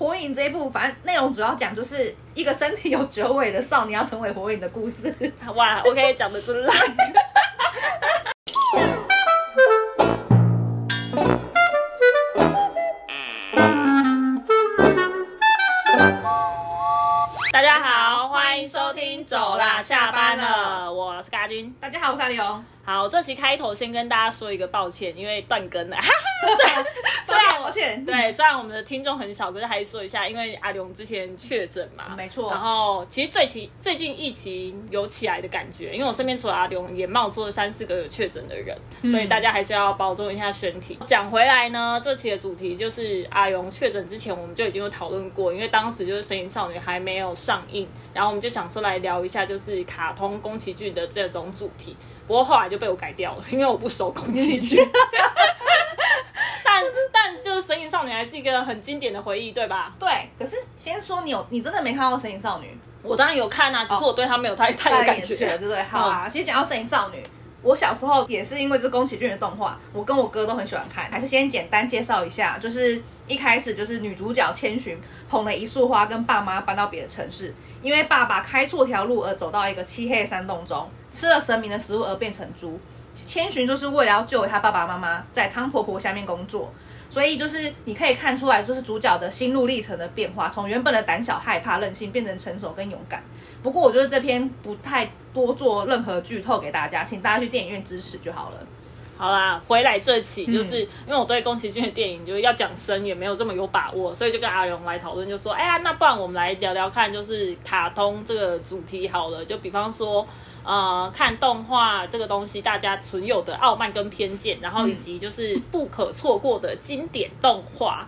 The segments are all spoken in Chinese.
火影这一部，反正内容主要讲就是一个身体有九尾的少年要成为火影的故事。哇，OK，讲的真烂。大家好，欢迎收听，走啦，下班了，我是嘎君。大家好，我是阿刘。好，这期开头先跟大家说一个抱歉，因为断更了。抱歉，对，虽然我们的听众很少，可是还是说一下，因为阿龙之前确诊嘛，没错。然后其实最近最近疫情有起来的感觉，因为我身边除了阿龙，也冒出了三四个有确诊的人，所以大家还是要保重一下身体。讲回来呢，这期的主题就是阿龙确诊之前，我们就已经有讨论过，因为当时就是《神隐少女》还没有上映，然后我们就想说来聊一下，就是卡通宫崎骏的这种主题。不过后来就被我改掉了，因为我不熟宫崎骏。但但就是《神隐少女》还是一个很经典的回忆，对吧？对。可是先说你有你真的没看过《神隐少女》？我当然有看啊，只是我对她没有太太有感觉，对不对？好啊。其实讲到《神隐少女》，我小时候也是因为这宫崎骏的动画，我跟我哥都很喜欢看。还是先简单介绍一下，就是一开始就是女主角千寻捧了一束花，跟爸妈搬到别的城市，因为爸爸开错条路而走到一个漆黑的山洞中。吃了神明的食物而变成猪，千寻就是为了要救他爸爸妈妈，在汤婆婆下面工作，所以就是你可以看出来，就是主角的心路历程的变化，从原本的胆小害怕任性变成成熟跟勇敢。不过我觉得这篇不太多做任何剧透给大家，请大家去电影院支持就好了。好啦，回来这期就是因为我对宫崎骏的电影就是要讲深也没有这么有把握，所以就跟阿荣来讨论，就说哎呀，那不然我们来聊聊看，就是卡通这个主题好了，就比方说。呃，看动画这个东西，大家存有的傲慢跟偏见，然后以及就是不可错过的经典动画。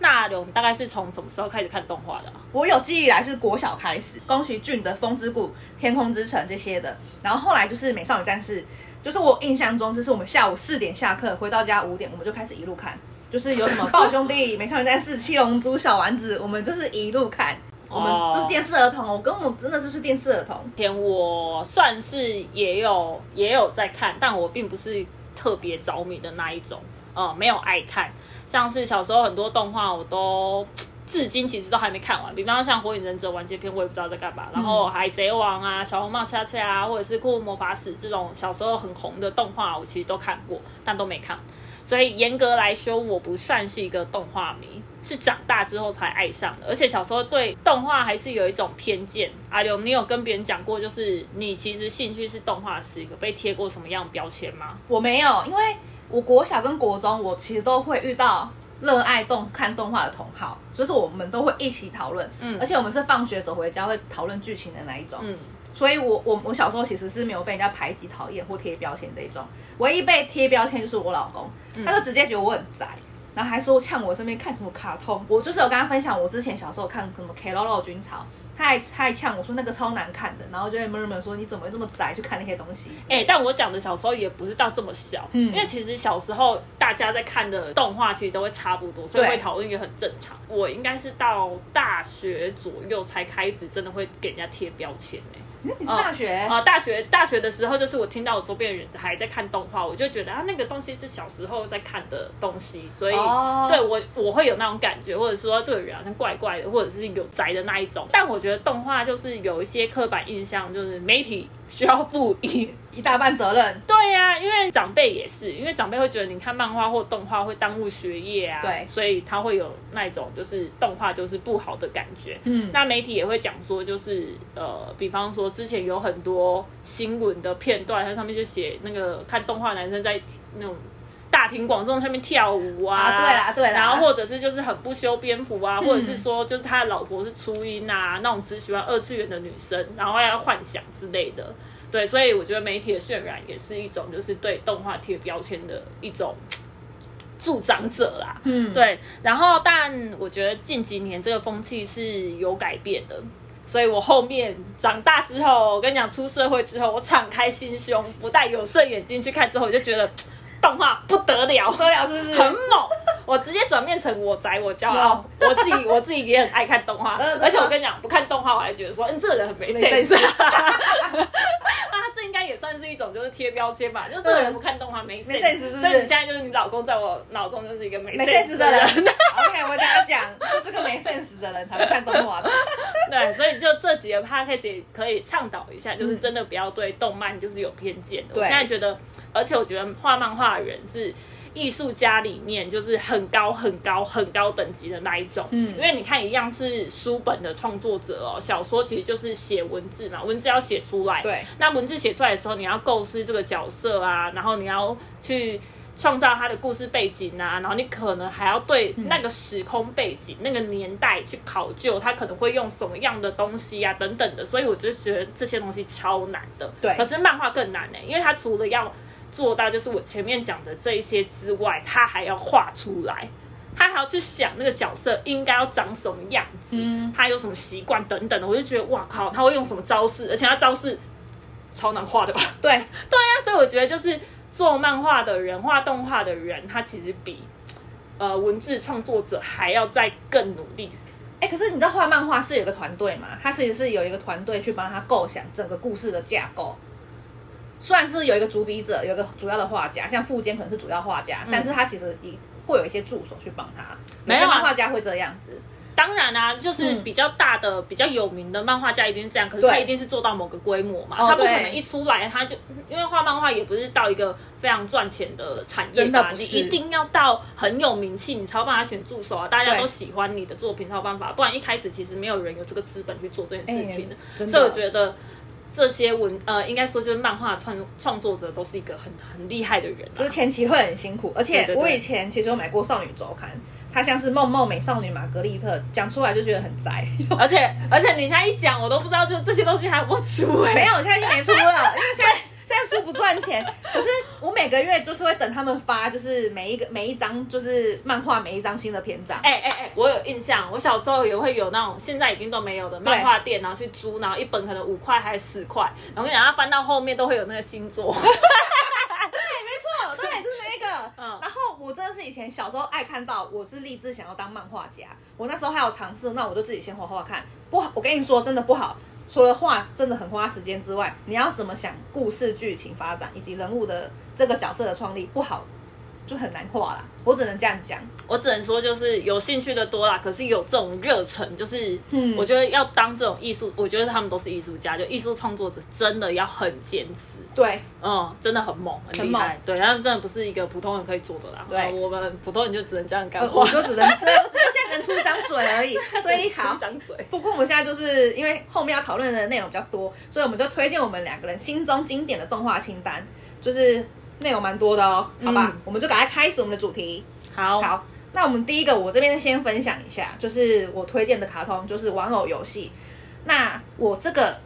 那我们大概是从什么时候开始看动画的？我有记忆来是国小开始，宫崎骏的《风之谷》《天空之城》这些的。然后后来就是《美少女战士》，就是我印象中就是我们下午四点下课，回到家五点，我们就开始一路看，就是有什么《暴兄弟》《美少女战士》《七龙珠》《小丸子》，我们就是一路看。我们就是电视儿童，我跟我真的就是电视儿童。前我算是也有也有在看，但我并不是特别着迷的那一种，呃，没有爱看。像是小时候很多动画，我都 至今其实都还没看完。比方像《火影忍者》完结篇，我也不知道在干嘛。然后《海贼王》啊，《小红帽恰恰》啊，或者是《库魔法使》这种小时候很红的动画，我其实都看过，但都没看。所以严格来说，我不算是一个动画迷，是长大之后才爱上的。而且小时候对动画还是有一种偏见。阿刘，你有跟别人讲过，就是你其实兴趣是动画是一个被贴过什么样标签吗？我没有，因为我国小跟国中，我其实都会遇到热爱动看动画的同好，所以说我们都会一起讨论。嗯，而且我们是放学走回家会讨论剧情的那一种。嗯。所以，我我我小时候其实是没有被人家排挤、讨厌或贴标签这一种，唯一被贴标签就是我老公，他就直接觉得我很宅，然后还说呛我身边看什么卡通。我就是有跟他分享我之前小时候看什么《Keroro 军曹》，他还他还呛我说那个超难看的，然后就会闷闷说你怎么这么宅去看那些东西？哎，但我讲的小时候也不是到这么小，嗯，因为其实小时候大家在看的动画其实都会差不多，所以会讨论也很正常。我应该是到大学左右才开始真的会给人家贴标签哎。你是大学啊？大学大学的时候，就是我听到我周边的人还在看动画，我就觉得啊，那个东西是小时候在看的东西，所以对我我会有那种感觉，或者说这个人好像怪怪的，或者是有宅的那一种。但我觉得动画就是有一些刻板印象，就是媒体。需要负一一大半责任。对呀，因为长辈也是，因为长辈会觉得你看漫画或动画会耽误学业啊，对，所以他会有那种就是动画就是不好的感觉。嗯，那媒体也会讲说，就是呃，比方说之前有很多新闻的片段，它上面就写那个看动画男生在那种大庭广众下面跳舞啊，对啦对啦，然后或者是就是很不修边幅啊，或者是说就是他的老婆是初音啊，那种只喜欢二次元的女生，然后要幻想之类的。对，所以我觉得媒体的渲染也是一种，就是对动画贴标签的一种助长者啦。嗯，对。然后，但我觉得近几年这个风气是有改变的，所以我后面长大之后，我跟你讲，出社会之后，我敞开心胸，不戴有色眼镜去看之后，我就觉得动画不得了，不得了，是不是？很猛。我直接转变成我宅，我骄傲，我自己我自己也很爱看动画，而且我跟你讲，不看动画我还觉得说，嗯，这个人很没 sense。啊，他自应该也算是一种就是贴标签吧，就这个人不看动画没 sense，所以你现在就是你老公在我脑中就是一个没没 sense 的人。OK，我跟他讲，就是个没 sense 的人才会看动画的。对，所以就这几个 podcast 也可以倡导一下，就是真的不要对动漫就是有偏见的。我对。现在觉得，而且我觉得画漫画的人是艺术家里面就是很高很高很高等级的那一种。嗯因为你看，一样是书本的创作者哦，小说其实就是写文字嘛，文字要写出来。对，那文字写出来的时候，你要构思这个角色啊，然后你要去。创造他的故事背景啊，然后你可能还要对那个时空背景、那个年代去考究，他可能会用什么样的东西啊，等等的。所以我就觉得这些东西超难的。对可是漫画更难呢、因为它除了要做到就是我前面讲的这一些之外，他还要画出来，他还要去想那个角色应该要长什么样子，嗯他有什么习惯等等的。我就觉得哇靠，他会用什么招式，而且他招式超难画的吧？对，对啊，所以我觉得就是做漫画的人、画动画的人，他其实比呃文字创作者还要再更努力。哎、可是你知道画漫画是有个团队嘛？他其实是有一个团队去帮他构想整个故事的架构。虽然是有一个主笔者，有一个主要的画家，像富坚可能是主要画家，但是他其实也会有一些助手去帮他。嗯没有啊。些漫画家会这样子。当然啊，就是嗯。比较大的、比较有名的漫画家一定是这样，可是对他一定是做到某个规模嘛，哦他不可对能一出来他就因为画漫画也不是到一个非常赚钱的产业吧，真的不是。你一定要到很有名气，你才有办法选助手啊，大家对都喜欢你的作品才有办法，不然一开始其实没有人有这个资本去做这件事情的，哎真的。所以我觉得。这些文呃，应该说就是漫画创创作者都是一个很很厉害的人、啊，就是前期会很辛苦，而且我以前其实有买过《少女周刊》，它像是梦梦美少女玛格丽特，讲出来就觉得很宅。而且而且你现在一讲，我都不知道就这些东西还有没有出哎、没有，现在已经没出了，因为现在现在书不赚钱。可是我每个月就是会等他们发，就是每一个每一张就是漫画每一张新的篇章。哎哎哎，我有印象，我小时候也会有那种现在已经都没有的漫画店，然后去租，然后一本可能五块还是十块，然后跟你讲，它翻到后面都会有那个星座。没错，对，就是那个。嗯然后我真的是以前小时候爱看到，我是立志想要当漫画家。我那时候还有尝试，那我就自己先画画看。不好，我跟你说，真的不好。除了画真的很花时间之外，你要怎么想故事剧情发展以及人物的这个角色的创立，不好就很难画啦。我只能这样讲。我只能说，就是有兴趣的多啦，可是有这种热忱，就是嗯我觉得要当这种艺术，我觉得他们都是艺术家，就艺术创作者真的要很坚持。对，嗯，真的很猛，很厉害。对，但是真的不是一个普通人可以做的啦。对呃我们普通人就只能这样干。我就只能对，我现在只能出一张嘴而已。所以好一，张嘴。不过我们现在就是因为后面要讨论的内容比较多，所以我们就推荐我们两个人心中经典的动画清单，就是内容蛮多的哦，好吧？嗯我们就赶快开始我们的主题。好，好，那我们第一个，我这边先分享一下，就是我推荐的卡通，就是玩偶游戏。那我这个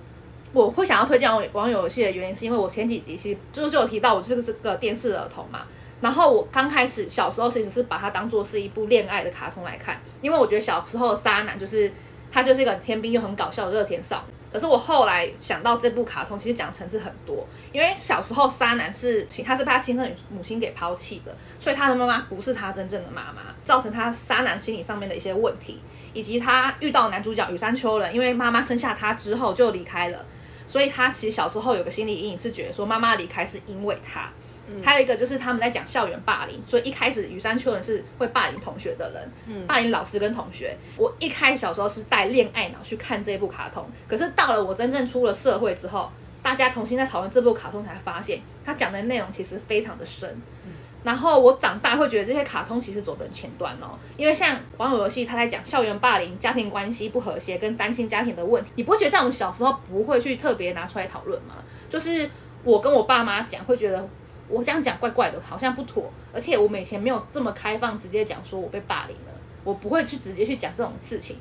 我会想要推荐玩玩偶游戏的原因，是因为我前几集其实就是有提到我就是个电视儿童嘛。然后我刚开始小时候其实是把它当做是一部恋爱的卡通来看，因为我觉得小时候的沙男就是他就是一个很天兵又很搞笑的热甜少女。可是我后来想到这部卡通，其实讲层次很多，因为小时候沙男是他是被他亲生母亲给抛弃的，所以他的妈妈不是他真正的妈妈，造成他沙男心理上面的一些问题，以及他遇到男主角羽山秋人，因为妈妈生下他之后就离开了，所以他其实小时候有个心理阴影，是觉得说妈妈离开是因为他。还有一个就是他们在讲校园霸凌，所以一开始羽山秋人是会霸凌同学的人，嗯霸凌老师跟同学。我一开始小时候是带恋爱脑去看这部卡通，可是到了我真正出了社会之后，大家重新在讨论这部卡通，才发现他讲的内容其实非常的深。然后我长大会觉得这些卡通其实走得很前端哦，因为像网友游戏，他在讲校园霸凌、家庭关系不和谐跟单亲家庭的问题，你不会觉得在我们小时候不会去特别拿出来讨论吗？就是我跟我爸妈讲，会觉得我这样讲怪怪的，好像不妥，而且我们以前没有这么开放，直接讲说我被霸凌了，我不会去直接去讲这种事情。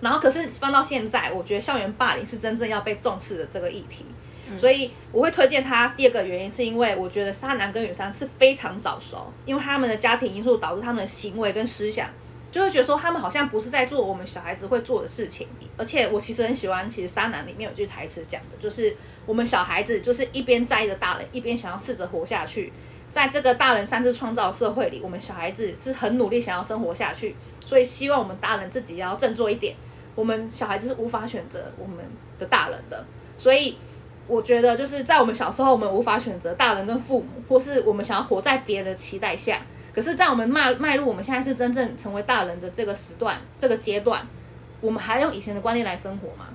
然后可是放到现在，我觉得校园霸凌是真正要被重视的这个议题。所以我会推荐他。第二个原因是因为我觉得沙男跟雨山是非常早熟，因为他们的家庭因素导致他们的行为跟思想，就会觉得说他们好像不是在做我们小孩子会做的事情。而且我其实很喜欢，其实沙男里面有句台词讲的，就是我们小孩子就是一边在意着大人，一边想要试着活下去。在这个大人擅自创造社会里，我们小孩子是很努力想要生活下去，所以希望我们大人自己要振作一点。我们小孩子是无法选择我们的大人的，所以我觉得就是在我们小时候，我们无法选择大人跟父母，或是我们想要活在别人的期待下。可是，在我们迈迈入我们现在是真正成为大人的这个时段、这个阶段，我们还用以前的观念来生活吗？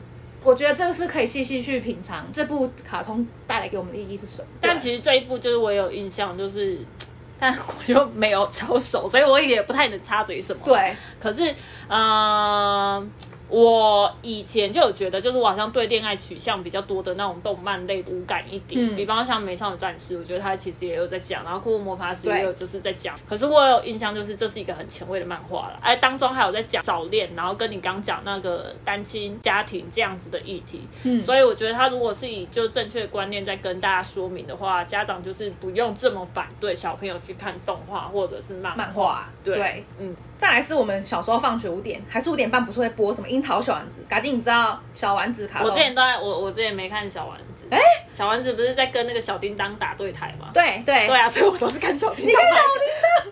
我觉得这个是可以细细去品尝这部卡通带来给我们的意义是什么。但其实这一部就是我有印象，就是，但我就没有超熟，所以我也不太能插嘴什么。，对，可是，呃，我以前就有觉得，就是我好像对恋爱取向比较多的那种动漫类无感一点，嗯比方像《美少女战士》，我觉得它其实也有在讲，然后《库洛魔法使》也有就是在讲。可是我有印象，就是这是一个很前卫的漫画了，哎，当中还有在讲早恋，然后跟你刚讲那个单亲家庭这样子的议题。嗯所以我觉得他如果是以就正确的观念在跟大家说明的话，家长就是不用这么反对小朋友去看动画或者是漫漫画对，对嗯，再来是我们小时候放学五点还是五点半，不是会播什么樱桃小丸子？嘎静，你知道小丸子卡？我之前都在我我之前没看小丸子，哎小丸子不是在跟那个小叮当打对台吗？对对对啊，所以我都是看小叮当你看。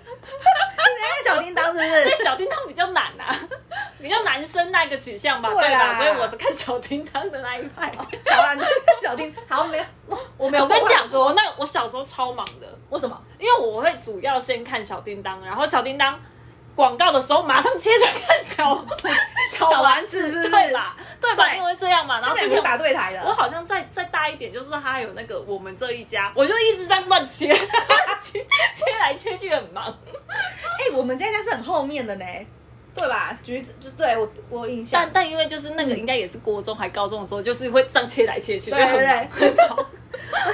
小叮当，你看小叮当是不 因为是？小叮当比较难啊，比较男生那个取向吧，对吧？所以我是看小叮当的那一派。好啦，你是看小叮，好没有，我我没有。我跟你讲，我说那我小时候超忙的，为什么？因为我会主要先看小叮当，然后小叮当广告的时候马上切着看小小丸子是？对？吧？对吧？因为这样嘛，然然后之前后之前打对台的，我好像再再大一点，就是他有那个我们这一家，我就一直在乱切，切切来切去很忙。哎、我们这一家是很后面的呢，对吧？橘子就对我我有印象但，但因为就是那个应该也是国中还高中的时候，就是会这样切来切去，就对很忙很忙。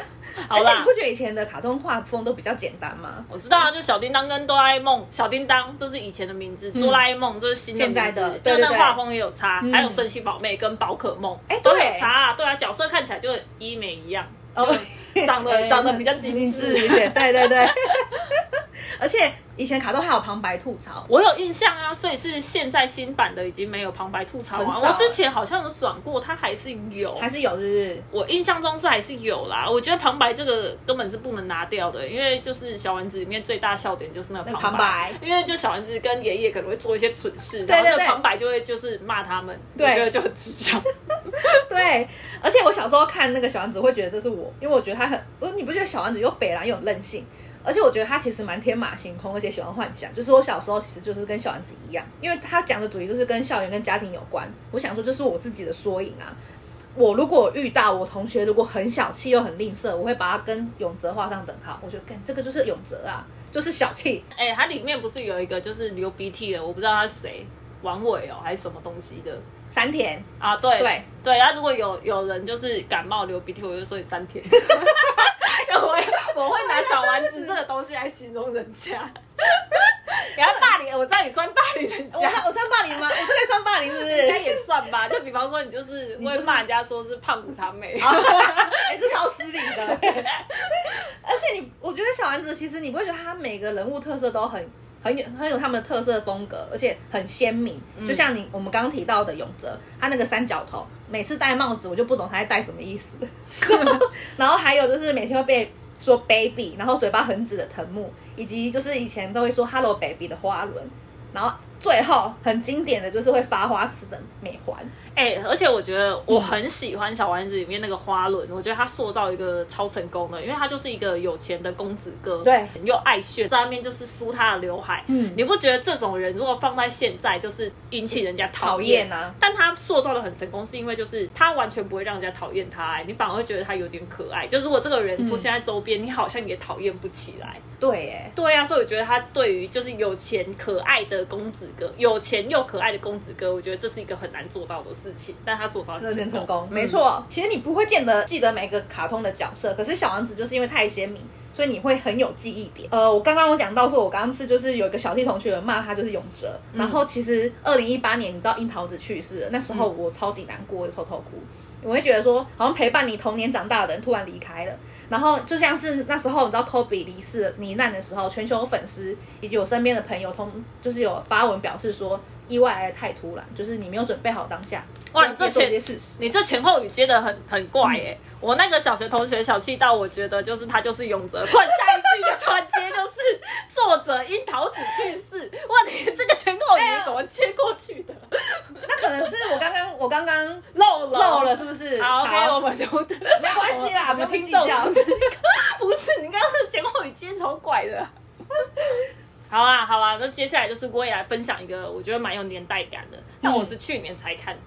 好啦。你不，觉得以前的卡通画风都比较简单吗？我知道啊，就小叮当跟哆啦 A 梦，小叮当这是以前的名字，哆啦 A 梦这是新的名字，现在的就那画风也有差，嗯还有神奇宝贝跟宝可梦，哎都有差啊，对啊，角色看起来就一模一样，哦长得长得比较精致一点，对对对。而且以前卡通还有旁白吐槽，我有印象啊，所以是现在新版的已经没有旁白吐槽啊。很少我之前好像有转过，它还是有，还是有，是不是？我印象中是还是有啦。我觉得旁白这个根本是不能拿掉的，因为就是小丸子里面最大笑点就是那旁旁白因为就小丸子跟爷爷可能会做一些蠢事，然后这个旁白就会就是骂他们，对我觉得就很智障。对，而且我小时候看那个小丸子，会觉得这是我，因为我觉得他很，呃你不觉得小丸子又北蓝又有任性，而且我觉得他其实蛮天马行空，而且喜欢幻想。就是我小时候其实就是跟小丸子一样，因为他讲的主题就是跟校园跟家庭有关。我想说，这是我自己的缩影啊。我如果遇到我同学如果很小气又很吝啬，我会把他跟永泽画上等号。我觉得，干这个就是永泽啊，就是小气。哎、它里面不是有一个就是流鼻涕的，我不知道他是谁，王伟哦还是什么东西的。山田，啊，对对对，然后如果有有人就是感冒流鼻涕，我就说你三天，就我会我会拿小丸子这个东西来形容人家，你要霸凌，我知道你穿霸凌人家。我穿霸凌吗？我这个穿霸凌是不是？应该也算吧，就比方说你就是会骂人家说是胖虎他妹，哎、这超失礼的。而且你，我觉得小丸子其实你不会觉得他每个人物特色都很很有很有他们的特色风格，而且很鲜明。就像你我们刚刚提到的永泽，他那个三角头，每次戴帽子我就不懂他在戴什么意思。然后还有就是每天会被说 baby，然后嘴巴很紫的藤木，以及就是以前都会说 hello baby 的花轮，然后最后很经典的就是会发花痴的美环。哎、而且我觉得我很喜欢小丸子里面那个花轮，我觉得他塑造一个超成功的，因为他就是一个有钱的公子哥，对，又爱炫，在外面就是梳他的刘海，嗯你不觉得这种人如果放在现在，就是引起人家讨讨厌啊但他塑造的很成功，是因为就是他完全不会让人家讨厌他、哎你反而会觉得他有点可爱。就如果这个人出现在周边，你好像也讨厌不起来。对，哎，对啊，所以我觉得他对于就是有钱可爱的公子哥，有钱又可爱的公子哥，我觉得这是一个很难做到的事情，但他所造真的很很成功，嗯没错。其实你不会见得记得每个卡通的角色，可是小王子就是因为太鲜明，所以你会很有记忆点。呃，我刚刚我讲到说，我刚刚是就是有一个小弟同学骂他就是永哲，然后其实二零一八年你知道樱桃子去世了，那时候我超级难过，我就偷偷哭。我会觉得说，好像陪伴你童年长大的人突然离开了，然后就像是那时候你知道 Kobe 离世罹难的时候，全球粉丝以及我身边的朋友通就是有发文表示说，意外来的太突然，就是你没有准备好当下，哇你这前。你这前后语接的很很怪耶、我那个小学同学小气到，我觉得就是他就是永泽，突然下一句就突然接就是作者樱桃子去世，哇，你这个前后语怎么接过去的？那可能是我刚刚我我刚刚漏了漏了，是不是？好，OK，我们就 没关系啦，不听众较。不是不是，你刚刚的前后语接超怪的。好啦好啦，那接下来就是我也来分享一个我觉得蛮有年代感的，但我是去年才看，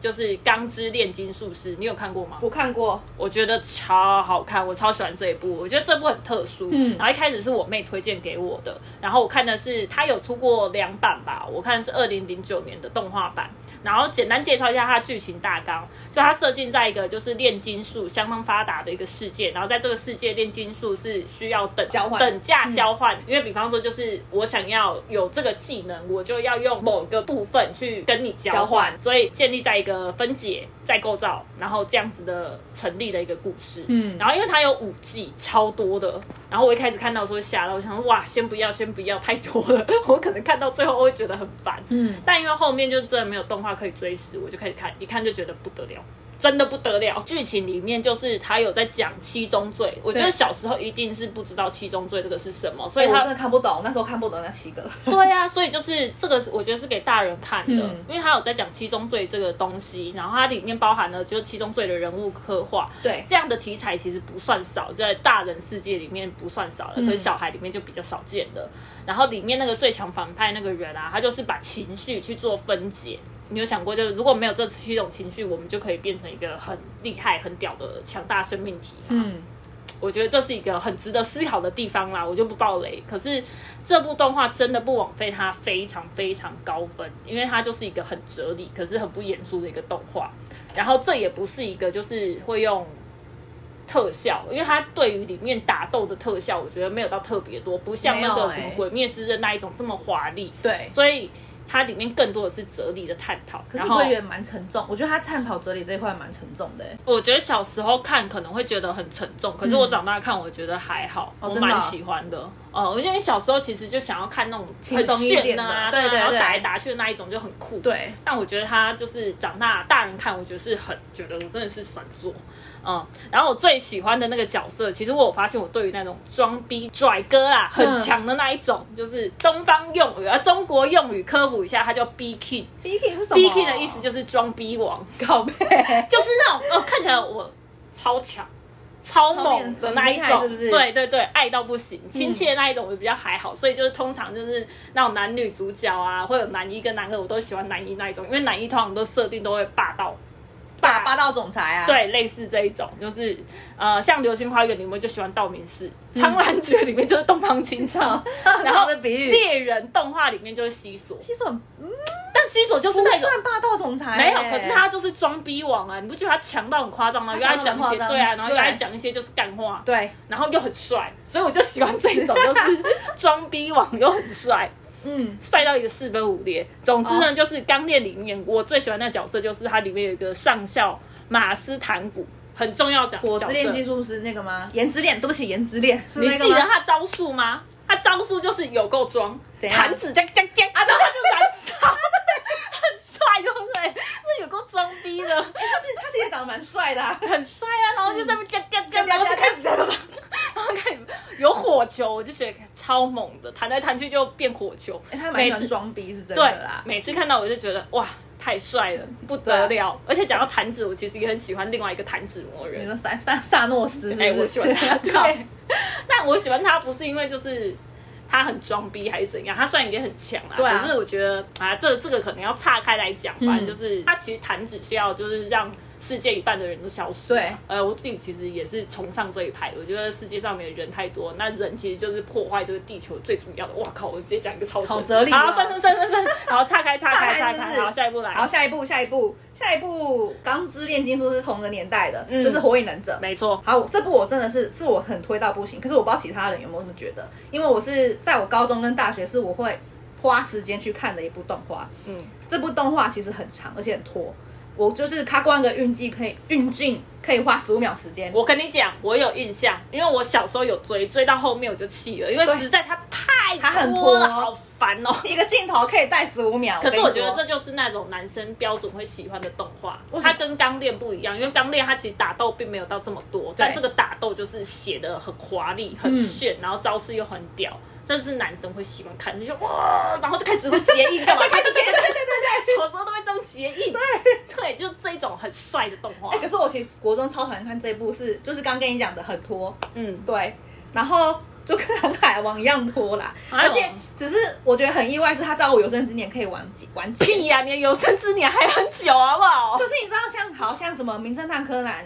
就是《钢之炼金术师》，你有看过吗？我看过，我觉得超好看，我超喜欢这一部。我觉得这部很特殊，嗯然后一开始是我妹推荐给我的，然后我看的是它有出过两版吧，我看的是二零零九年的动画版。然后简单介绍一下它的剧情大纲，就它设定在一个就是炼金术相当发达的一个世界，然后在这个世界炼金术是需要等交换等价交换，因为比方说就是我想要有这个技能，我就要用某个部分去跟你交换所以建立在一个分解再构造，然后这样子的成立的一个故事。嗯然后因为它有五季，超多的。然后我一开始看到的时候吓到，我想说哇，先不要，先不要，太多了，我可能看到最后我会觉得很烦。嗯，但因为后面就真的没有动画可以追时，我就开始看，一看就觉得不得了。真的不得了，剧情里面就是他有在讲七宗罪，我觉得小时候一定是不知道七宗罪这个是什么，所以他真的看不懂，那时候看不懂那七个。对呀、所以就是这个，我觉得是给大人看的，嗯因为他有在讲七宗罪这个东西，然后它里面包含了就是七宗罪的人物刻画，对这样的题材其实不算少，在大人世界里面不算少了，嗯可是小孩里面就比较少见的。然后里面那个最强反派那个人啊，他就是把情绪去做分解。你有想过，就是如果没有这七种情绪，我们就可以变成一个很厉害、很屌的强大生命体吗？嗯，我觉得这是一个很值得思考的地方啦，我就不爆雷。可是这部动画真的不枉费它非常非常高分，因为它就是一个很哲理，可是很不严肃的一个动画。然后这也不是一个就是会用特效，因为它对于里面打斗的特效，我觉得没有到特别多，不像那个什么《鬼灭之刃》那一种这么华丽。对。所以它里面更多的是哲理的探讨。可是会觉得蛮沉重，我觉得他探讨哲理这一块蛮沉重的欸。我觉得小时候看可能会觉得很沉重，可是我长大看我觉得还好，我蛮喜欢的。哦，我，因为小时候其实就想要看那种很炫点的啊，对对对然后打来打去的那一种就很酷。对，但我觉得他就是长大大人看，我觉得是很觉得我真的是神作。嗯，然后我最喜欢的那个角色，其实我有发现我对于那种装逼拽哥啊很强的那一种，就是东方用语啊，中国用语科普一下，它叫 B King。B King 是什么 B King 的意思就是装逼王。搞背，就是那种哦，看起来我超强、超猛的那一种，是不是对对对，爱到不行，亲切的那一种我比较还好，所以就是通常就是那种男女主角啊，会有男一跟男二，我都喜欢男一那一种，因为男一通常都设定都会霸道。霸霸道总裁啊。，对，类似这一种，就是呃，像《流星花园》里面就喜欢道明寺，苍兰诀》里面就是东方青苍，然 然后比喻，猎人动画里面就是西索，西索很嗯。但西索就是那种算霸道总裁。欸，没有，可是他就是装逼王啊！你不觉得他强到很夸张吗？又他爱讲一些对啊，然后又对。爱讲一些就是干话，对，然后又很帅，所以我就喜欢这一种，就是 装逼王又很帅，嗯，帅到一个四分五裂。总之呢，哦就是《钢炼》里面我最喜欢的角色就是它里面有一个上校马斯坦古，很重要讲角火之炼技色。术是那个吗？颜之恋，对不起，颜之恋是你？记得他招数吗？他招数就是有够装，弹指这样这样这样啊，然后他就燃烧，很帅，对不对？这有够装逼的。他其实他其实长得蛮帅的啊，很帅啊，然后就在那边掉掉掉，嗯然后就开始，然后开始有火球，我就觉得超猛的，弹来弹去就变火球。哎他蛮每次喜欢装逼是真对的啦，。每次看到我就觉得哇，太帅了，不得了。而且讲到弹指，我其实也很喜欢另外一个弹指魔人，你说萨萨萨诺斯是不哎，是？我喜欢他，好对。但我喜欢他不是因为就是。他很装逼还是怎样？他虽然也很强啦，对啊可是我觉得啊，这这个可能要岔开来讲，嗯就是他其实弹指是要就是让世界一半的人都消失。对，呃，我自己其实也是崇尚这一派，我觉得世界上面人太多，那人其实就是破坏这个地球最主要的。哇靠！我直接讲一个超神好哲理哦好，算算算算算，好，岔开岔开岔开，好，下一步来。好，下一步，下一步，下一步，《钢之炼金术》是同个年代的，嗯就是《火影忍者》。没错，好，这部我真的是是我很推到不行，可是我不知道其他人有没有这么觉得，因为我是在我高中跟大学是我会花时间去看的一部动画。嗯，这部动画其实很长，而且很拖。我就是他光一个运镜可以运镜可以花十五秒时间。我跟你讲，我有印象，因为我小时候有追，追到后面我就气了，因为实在他太他很拖了，好烦哦。一个镜头可以带十五秒，可是我觉得这就是那种男生标准会喜欢的动画它跟钢炼不一样，因为钢炼它其实打斗并没有到这么多，但这个打斗就是写的很华丽、很炫，然后招式又很屌，这是男生会喜欢看，就哇，然后就开始会结印干嘛？对对对对对对有时候都会这种结印，对。对，就这种很帅的动画。哎、，可是我其实国中超讨厌看这一部是，就是刚跟你讲的很拖，嗯，对，然后就跟《航海王》一样拖啦，而且只是我觉得很意外，是他在我有生之年可以完结完结。屁呀、你的有生之年还很久，好不好？可？是你知道像好像什么《名侦探柯南》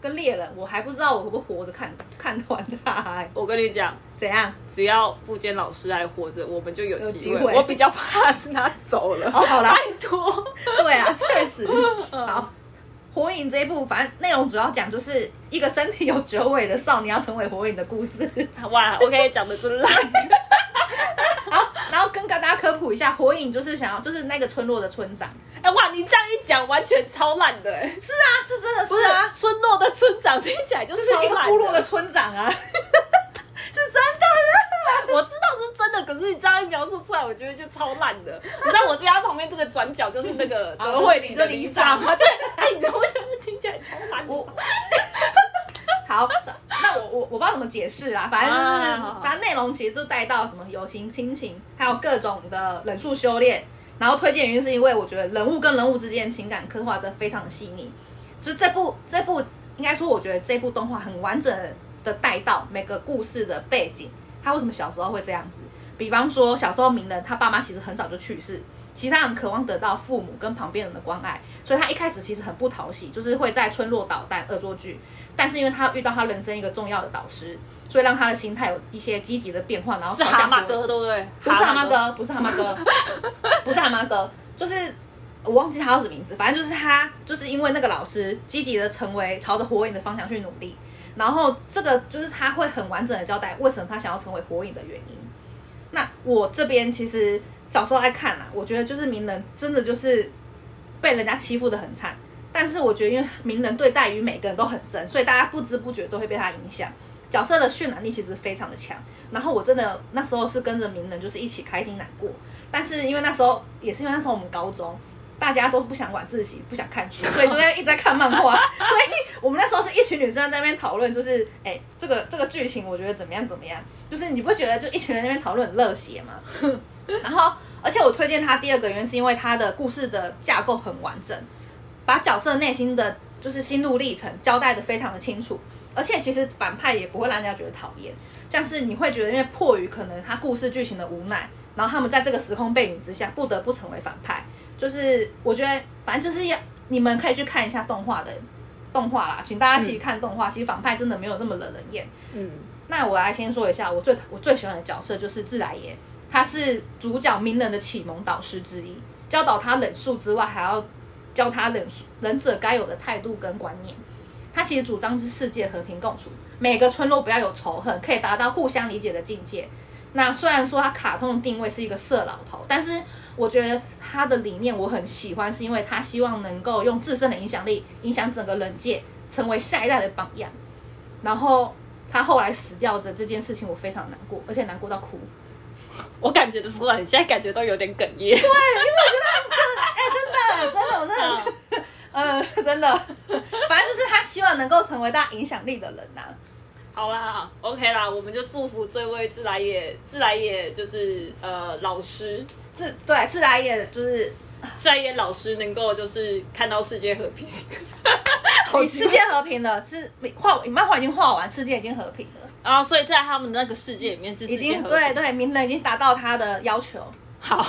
跟《猎人》，我还不知道我会不会活着看看完它、哎我跟你讲，怎样？只要富坚老师还活着，我们就有机会。有机会我比较怕是他走了。哦，好啦，拜托，对啊，确实。好，火影这一部，反正内容主要讲就是一个身体有九尾的少年要成为火影的故事。哇，OK，讲的真烂。好，然后跟大家科普一下，火影就是想要就是那个村落的村长。哎、哇，你这样一讲，完全超烂的、哎，是啊，是真的不是是啊，村落的村长听起来就就是一个部落的村长啊，是真的。我知道是真的，可是你这样一描述出来，我觉得就超烂的。你知道我家旁边这个转角就是那个啊德惠里的 就是里里长吗？对，哎你怎么觉得听起来超烂的？我好，那我我我不知道怎么解释啊，反正就是啊它内容其实都带到什么友情、亲情，还有各种的忍术修炼。然后推荐原因是因为我觉得人物跟人物之间情感刻画的非常的细腻，就是这部这部应该说我觉得这部动画很完整的带到每个故事的背景，他为什么小时候会这样子？比方说小时候鸣人他爸妈其实很早就去世，其实他很渴望得到父母跟旁边人的关爱，所以他一开始其实很不讨喜，就是会在村落捣蛋、恶作剧。但是因为他遇到他人生一个重要的导师，所以让他的心态有一些积极的变化，然后是蛤蟆哥对不对？不是蛤蟆哥，不是蛤蟆哥，不是蛤蟆哥，就是我忘记他叫什么名字，反正就是他，就是因为那个老师积极的成为朝着火影的方向去努力，然后这个就是他会很完整的交代为什么他想要成为火影的原因。那我这边其实小时候爱看啊，我觉得就是鸣人真的就是被人家欺负的很惨，但是我觉得因为名人对待于每个人都很真，所以大家不知不觉都会被他影响。角色的渲染力其实非常的强，然后我真的那时候是跟着名人，就是一起开心难过。但是因为那时候也是因为那时候我们高中，大家都不想晚自习，不想看剧，所以就在一直在看漫画。所以我们那时候是一群女生在那边讨论，就是哎、这个这个剧情我觉得怎么样怎么样，就是你不觉得就一群人在那边讨论很热血吗？然后，而且我推荐它第二个原因是因为它的故事的架构很完整，把角色内心的就是心路历程交代的非常的清楚，而且其实反派也不会让人家觉得讨厌，像是你会觉得因为迫于可能他故事剧情的无奈，然后他们在这个时空背景之下不得不成为反派，就是我觉得反正就是要你们可以去看一下动画的动画啦，请大家一起看动画，其实反派真的没有那么惹人厌。嗯，那我来先说一下，我最我最喜欢的角色就是自来也，他是主角鸣人的启蒙导师之一，教导他忍术之外，还要教他忍忍者该有的态度跟观念。他其实主张是世界和平共处，每个村落不要有仇恨，可以达到互相理解的境界。那虽然说他卡通的定位是一个色老头，但是我觉得他的理念我很喜欢，是因为他希望能够用自身的影响力影响整个人界，成为下一代的榜样。然后他后来死掉的这件事情，我非常难过，而且难过到哭。我感觉得出来，你现在感觉都有点哽咽。哎、真的，真的，我真的，呃，真的，反正就是他希望能够成为大家影响力的人呐、好啦，OK 啦，我们就祝福这位自来也，自来也就是呃老师，自对自来也就是自来也老师能够就是看到世界和平。好你世界和平了，是画漫画已经画完，世界已经和平了，啊，所以在他们那个世界里面是世已经。对对，名人已经达到他的要求。好，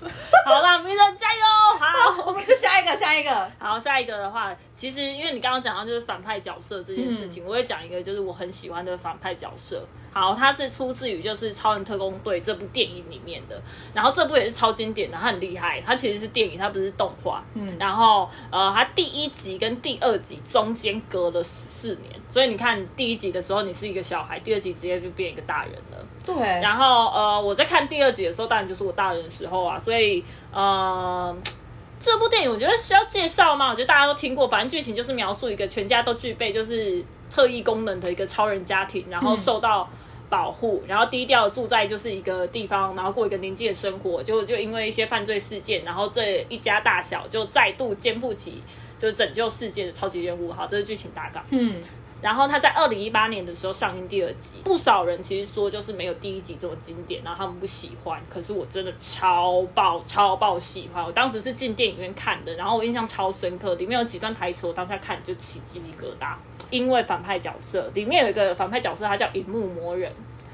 好啦，鸣人加油！好，我们就下一个，下一个。好，下一个的话，其实因为你刚刚讲到就是反派角色这件事情，我会讲一个就是我很喜欢的反派角色。好，它是出自于就是《超人特工队》这部电影里面的，然后这部也是超经典的，它很厉害，它其实是电影，它不是动画。嗯然后呃，它第一集跟第二集中间隔了四年，所以你看第一集的时候你是一个小孩，第二集直接就变一个大人了。对，然后呃，我在看第二集的时候，当然就是我大人的时候啊，所以呃，这部电影我觉得需要介绍吗？我觉得大家都听过，反正剧情就是描述一个全家都具备就是特异功能的一个超人家庭，然后受到保护，然后低调住在就是一个地方，然后过一个宁静的生活。结果就因为一些犯罪事件，然后这一家大小就再度肩负起就是拯救世界的超级任务。好，这是剧情大纲。嗯，然后他在二零一八年的时候上映第二集，不少人其实说就是没有第一集这么经典，然后他们不喜欢。可是我真的超爆超爆喜欢，我当时是进电影院看的，然后我印象超深刻，里面有几段台词我当下看就起鸡皮疙瘩，因为反派角色里面有一个反派角色，他叫荧幕魔人。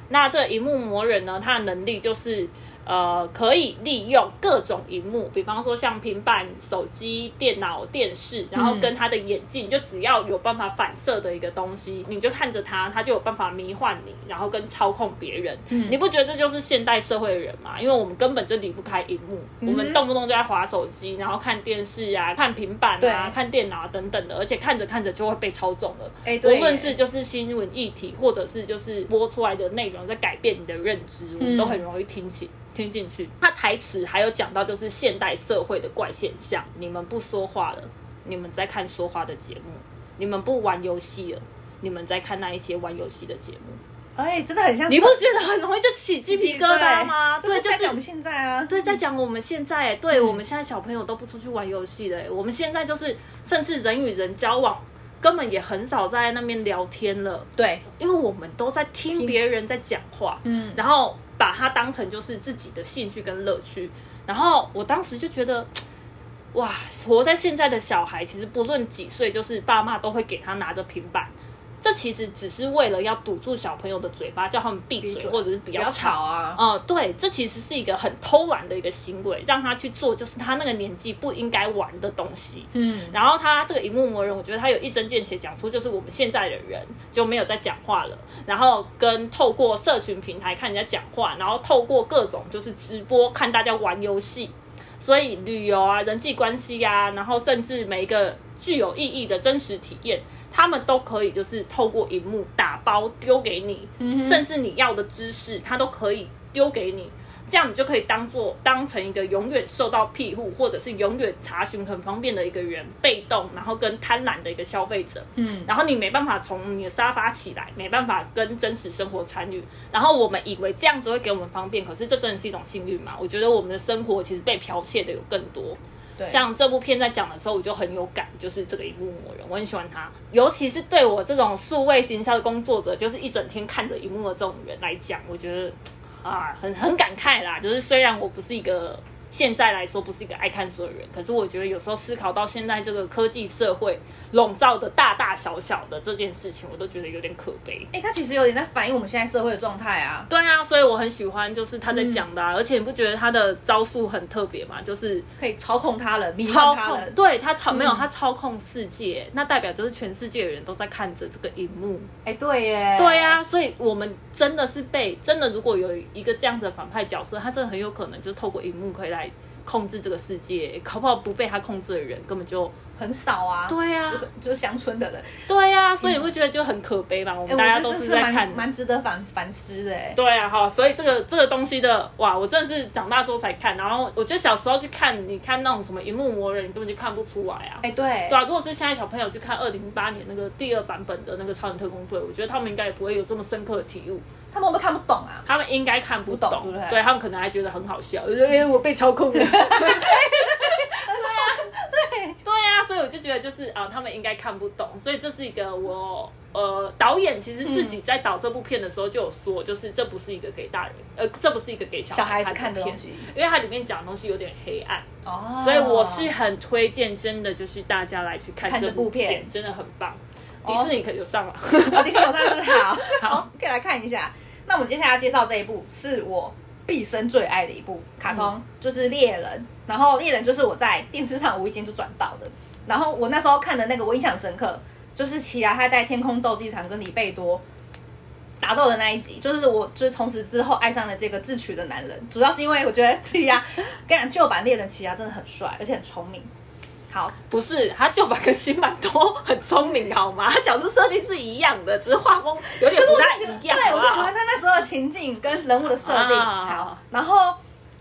那这荧幕魔人呢，他的能力就是。呃，可以利用各种荧幕，比方说像平板、手机、电脑、电视，然后跟他的眼镜，就只要有办法反射的一个东西，你就看着他，他就有办法迷幻你，然后跟操控别人。你不觉得这就是现代社会的人吗？因为我们根本就离不开荧幕，我们动不动就在划手机，然后看电视啊、看平板啊、看电脑等等的，而且看着看着就会被操纵了。哎，无论是就是新闻议题，或者是就是播出来的内容在改变你的认知，我们都很容易听起。听进去，他台词还有讲到，就是现代社会的怪现象。你们不说话了，你们在看说话的节目；你们不玩游戏了，你们在看那一些玩游戏的节目。哎，真的很像，你不觉得很容易就起鸡皮疙瘩吗？对，就是我们现在啊，对，在讲我们现在，对我们现在小朋友都不出去玩游戏的。我们现在就是，甚至人与人交往，根本也很少在那边聊天了。对，因为我们都在听别人在讲话，嗯，然后。把它当成就是自己的兴趣跟乐趣，然后我当时就觉得，哇，活在现在的小孩，其实不论几岁，就是爸妈都会给他拿着平板。这其实只是为了要堵住小朋友的嘴巴，叫他们闭嘴，或者是比较吵啊。嗯，对，这其实是一个很偷懒的一个行为，让他去做就是他那个年纪不应该玩的东西。嗯，然后他这个荧幕魔人，我觉得他有一针见血讲出，就是我们现在的人就没有在讲话了，然后跟透过社群平台看人家讲话，然后透过各种就是直播看大家玩游戏。所以旅游啊，人际关系呀，然后甚至每一个具有意义的真实体验，他们都可以就是透过荧幕打包丢给你，甚至你要的知识，他都可以丢给你。这样你就可以当做当成一个永远受到庇护，或者是永远查询很方便的一个人，被动，然后跟贪婪的一个消费者。嗯，然后你没办法从你的沙发起来，没办法跟真实生活参与。然后我们以为这样子会给我们方便，可是这真的是一种幸运嘛？我觉得我们的生活其实被剽窃的有更多。像这部片在讲的时候，我就很有感，就是这个一幕魔人，我很喜欢他，尤其是对我这种数位行销的工作者，就是一整天看着荧幕的这种人来讲，我觉得。啊，很很感慨啦，就是虽然我不是一个。现在来说不是一个爱看书的人，可是我觉得有时候思考到现在这个科技社会笼罩的大大小小的这件事情，我都觉得有点可悲。哎，他其实有点在反映我们现在社会的状态啊。对啊，所以我很喜欢就是他在讲的，而且你不觉得他的招数很特别吗？就是可以操控他人，操控，对他操没有他操控世界，那代表就是全世界的人都在看着这个荧幕。哎，对耶，对啊，所以我们真的是被真的，如果有一个这样子的反派角色，他真的很有可能就是透过荧幕可以来。控制这个世界，考不好不被他控制的人根本就。很少啊，对呀，就是乡村的人，对呀，所以你不觉得就很可悲吗？我们大家都是在看，蛮值得反反思的。对啊，哈，所以这个这个东西的，哇，我真的是长大之后才看，然后我觉得小时候去看，你看那种什么荧幕魔人，你根本就看不出来啊。哎，对，对啊，如果是现在小朋友去看二零零八年那个第二版本的那个超人特工队，我觉得他们应该也不会有这么深刻的体悟。他们会不会看不懂啊？他们应该看不懂，对不对？对他们可能还觉得很好笑，哎，我被操控了。所以我就觉得就是啊，他们应该看不懂，所以这是一个我呃导演其实自己在导这部片的时候就有说，就是这不是一个给大人，呃，这不是一个给小孩看的片，因为它里面讲的东西有点黑暗哦，所以我是很推荐，真的就是大家来去看这部片，真的很棒。迪士尼可有上了，迪士尼有上就是 好，好。可以来看一下。那我们接下来介绍这一部是我。毕生最爱的一部卡通就是猎人，然后猎人就是我在电视上无意间就转到的，然后我那时候看的那个我印象深刻，就是奇亚他在天空斗技场跟李贝多打斗的那一集，就是我就是从此之后爱上了这个智取的男人，主要是因为我觉得奇亚跟你讲旧版猎人奇亚真的很帅，而且很聪明。好，不是他旧版跟新版都很聪明，好吗？他角色设定是一样的，只是画风有点不太一样。对，我喜欢他那时候的情境跟人物的设定。好，然后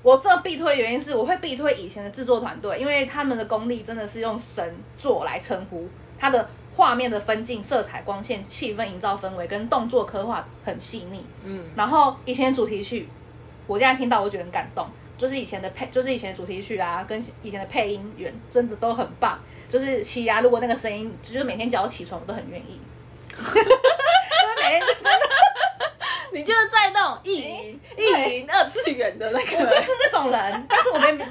我这必推原因是我会必推以前的制作团队，因为他们的功力真的是用神作来称呼。他的画面的分镜、色彩、光线、气氛营造氛围跟动作刻画很细腻。嗯，然后以前主题曲，我现在听到我觉得很感动。就是以前的配，就是以前的主题曲啊，跟以前的配音员真的都很棒。就是起啊，如果那个声音，就是每天叫我起床，我都很愿意。就是每天就真的你就是在那种意淫、意淫二次元的那个我就。是这种人，但是我没不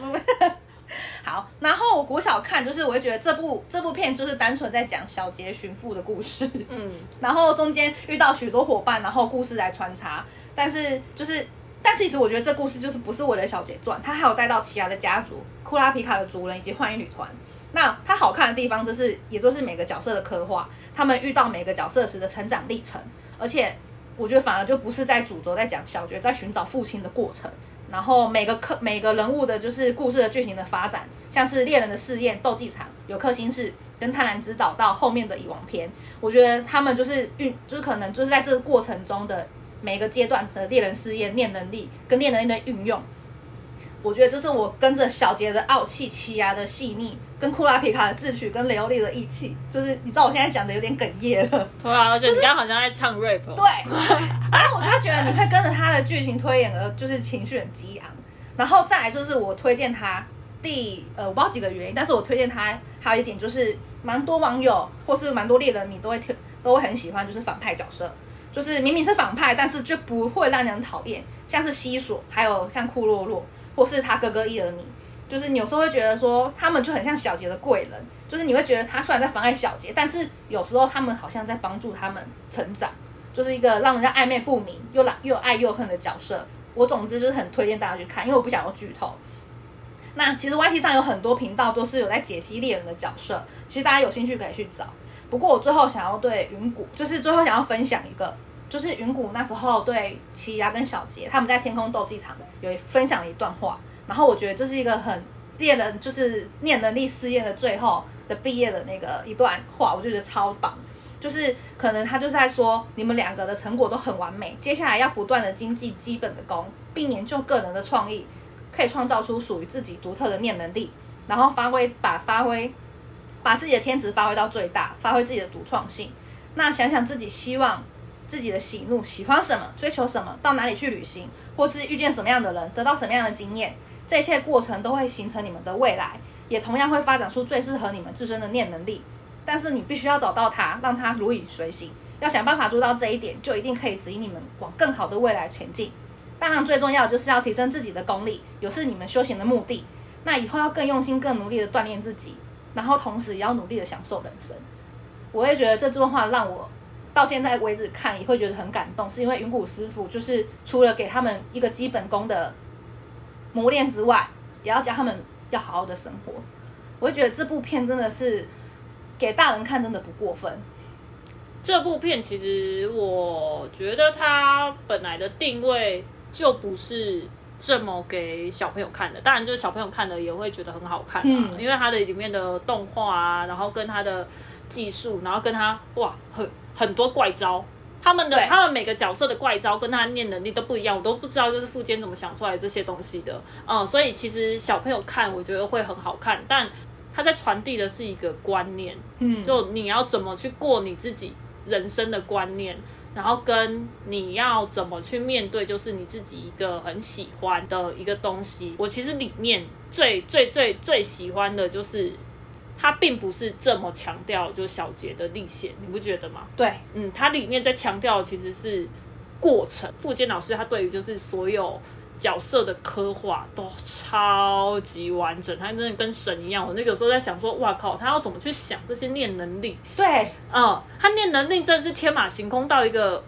好。然后我国小看，就是我会觉得这部这部片就是单纯在讲小杰寻父的故事，嗯，然后中间遇到许多伙伴，然后故事来穿插，但是就是。但其实我觉得这故事就是不是为了小杰传，他还有带到其他的家族、库拉皮卡的族人以及幻影女团。那它好看的地方就是，也就是每个角色的刻画，他们遇到每个角色时的成长历程，而且我觉得反而就不是在主轴在讲小杰在寻找父亲的过程，然后每个课每个人物的就是故事的剧情的发展，像是猎人的试验、斗技场、有克心事跟贪婪之岛到后面的蚁王篇，我觉得他们就是运，就是可能就是在这个过程中的每个阶段的猎人试验、念能力跟念能力的运用。我觉得就是我跟着小杰的傲气、奇牙的细腻，跟库拉皮卡的智取，跟雷欧利的义气，就是你知道我现在讲的有点哽咽了。对啊，而且你刚刚好像在唱 rap。哦对，然后我就会觉得你会跟着他的剧情推演而就是情绪很激昂，然后再来就是我推荐他第呃我不知道几个原因，但是我推荐他还有一点就是蛮多网友或是蛮多猎人迷都会推都会很喜欢就是反派角色，就是明明是反派，但是就不会让人讨厌，像是西索，还有像库洛洛，或是他哥哥伊尔尼。就是你有时候会觉得说，他们就很像小杰的贵人，就是你会觉得他虽然在妨碍小杰，但是有时候他们好像在帮助他们成长，就是一个让人家暧昧不明又懒又爱又恨的角色。我总之就是很推荐大家去看，因为我不想要剧透。那其实 YT 上有很多频道都是有在解析猎人的角色，其实大家有兴趣可以去找。不过我最后想要对云谷，就是最后想要分享一个，就是云谷那时候对奇亚跟小杰他们在天空斗技场有分享一段话，然后我觉得这是一个很猎人就是念能力试验的最后的毕业的那个一段话，我就觉得超棒。就是可能他就是在说，你们两个的成果都很完美，接下来要不断的精进基本的功，并研究个人的创意，可以创造出属于自己独特的念能力，然后发挥把发挥把自己的天职发挥到最大，发挥自己的独创性。那想想自己希望自己的喜怒、喜欢什么、追求什么、到哪里去旅行，或是遇见什么样的人，得到什么样的经验，这一切过程都会形成你们的未来，也同样会发展出最适合你们自身的念能力。但是你必须要找到它，让它如影随形。要想办法做到这一点，就一定可以指引你们往更好的未来前进。当然，最重要的就是要提升自己的功力，也是你们修行的目的。那以后要更用心、更努力的锻炼自己，然后同时也要努力的享受人生。我会觉得这段话让我到现在为止看也会觉得很感动，是因为云谷师傅就是除了给他们一个基本功的磨练之外，也要教他们要好好的生活。我会觉得这部片真的是给大人看，真的不过分。这部片其实我觉得它本来的定位就不是这么给小朋友看的，当然就是小朋友看的也会觉得很好看啊，嗯因为它的里面的动画啊，然后跟它的技术，然后跟它哇很很多怪招。他们的他们每个角色的怪招跟他念能力都不一样，我都不知道就是富坚怎么想出来这些东西的。嗯，所以其实小朋友看我觉得会很好看，但他在传递的是一个观念，嗯，就你要怎么去过你自己人生的观念，然后跟你要怎么去面对，就是你自己一个很喜欢的一个东西。我其实里面最最最最喜欢的就是。它并不是这么强调就小杰的历险，你不觉得吗？对，嗯，它里面在强调其实是过程。傅坚老师他对于就是所有角色的刻画都超级完整，他真的跟神一样。我那个时候在想说，哇靠，他要怎么去想这些念能力？对，嗯，他念能力真的是天马行空到一个